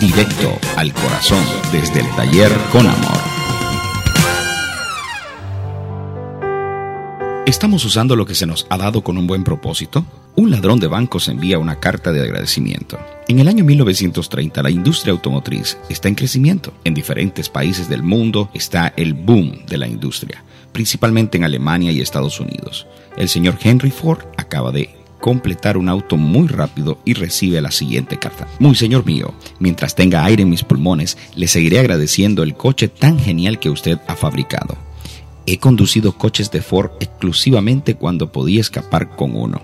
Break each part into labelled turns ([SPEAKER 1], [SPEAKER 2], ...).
[SPEAKER 1] Directo al corazón desde el taller con amor. ¿Estamos usando lo que se nos ha dado con un buen propósito? Un ladrón de bancos envía una carta de agradecimiento. En el año 1930 la industria automotriz está en crecimiento. En diferentes países del mundo está el boom de la industria, principalmente en Alemania y Estados Unidos. El señor Henry Ford acaba de completar un auto muy rápido y recibe la siguiente carta. Muy señor mío, mientras tenga aire en mis pulmones, le seguiré agradeciendo el coche tan genial que usted ha fabricado. He conducido coches de Ford exclusivamente cuando podía escapar con uno,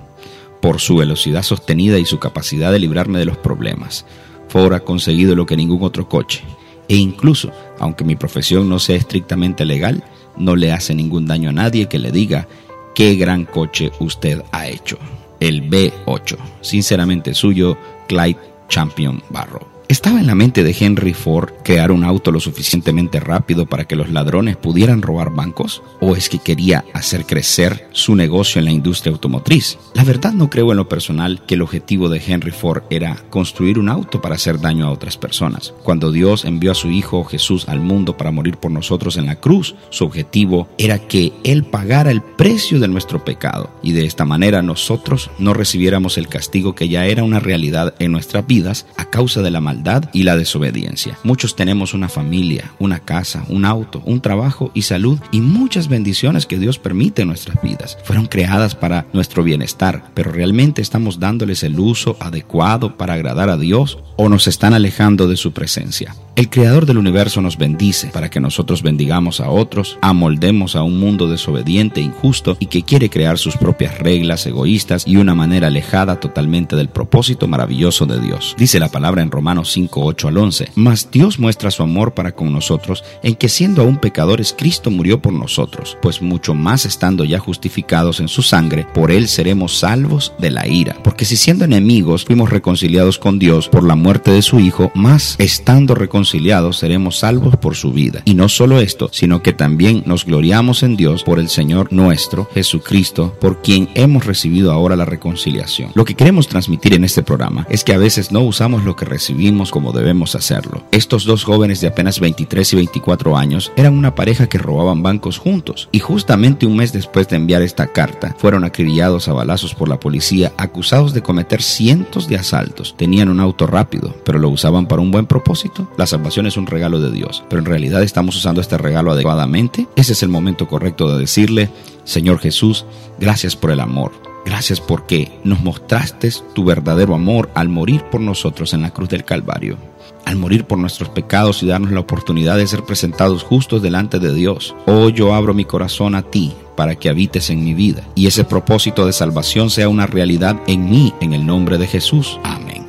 [SPEAKER 1] por su velocidad sostenida y su capacidad de librarme de los problemas. Ford ha conseguido lo que ningún otro coche, e incluso, aunque mi profesión no sea estrictamente legal, no le hace ningún daño a nadie que le diga qué gran coche usted ha hecho el B8. Sinceramente suyo, Clyde Champion Barrow. ¿Estaba en la mente de Henry Ford crear un auto lo suficientemente rápido para que los ladrones pudieran robar bancos? ¿O es que quería hacer crecer su negocio en la industria automotriz? La verdad no creo en lo personal que el objetivo de Henry Ford era construir un auto para hacer daño a otras personas. Cuando Dios envió a su Hijo Jesús al mundo para morir por nosotros en la cruz, su objetivo era que Él pagara el precio de nuestro pecado y de esta manera nosotros no recibiéramos el castigo que ya era una realidad en nuestras vidas a causa de la maldad y la desobediencia. Muchos tenemos una familia, una casa, un auto, un trabajo y salud y muchas bendiciones que Dios permite en nuestras vidas. Fueron creadas para nuestro bienestar, pero realmente estamos dándoles el uso adecuado para agradar a Dios o nos están alejando de su presencia. El Creador del universo nos bendice para que nosotros bendigamos a otros, amoldemos a un mundo desobediente e injusto y que quiere crear sus propias reglas egoístas y una manera alejada totalmente del propósito maravilloso de Dios. Dice la palabra en Romanos 5, 8 al 11. Mas Dios muestra su amor para con nosotros en que siendo aún pecadores Cristo murió por nosotros, pues mucho más estando ya justificados en su sangre, por él seremos salvos de la ira. Porque si siendo enemigos fuimos reconciliados con Dios por la muerte de su Hijo, más estando reconciliados seremos salvos por su vida. Y no solo esto, sino que también nos gloriamos en Dios por el Señor nuestro, Jesucristo, por quien hemos recibido ahora la reconciliación. Lo que queremos transmitir en este programa es que a veces no usamos lo que recibimos como debemos hacerlo. Estos dos jóvenes de apenas 23 y 24 años eran una pareja que robaban bancos juntos y justamente un mes después de enviar esta carta fueron acribillados a balazos por la policía acusados de cometer cientos de asaltos. Tenían un auto rápido, pero lo usaban para un buen propósito. Las salvación es un regalo de Dios, pero en realidad estamos usando este regalo adecuadamente, ese es el momento correcto de decirle, Señor Jesús, gracias por el amor. Gracias porque nos mostraste tu verdadero amor al morir por nosotros en la cruz del Calvario, al morir por nuestros pecados y darnos la oportunidad de ser presentados justos delante de Dios. Hoy yo abro mi corazón a ti para que habites en mi vida y ese propósito de salvación sea una realidad en mí en el nombre de Jesús. Amén.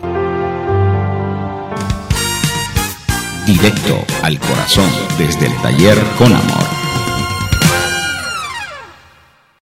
[SPEAKER 1] directo al corazón desde el taller con amor.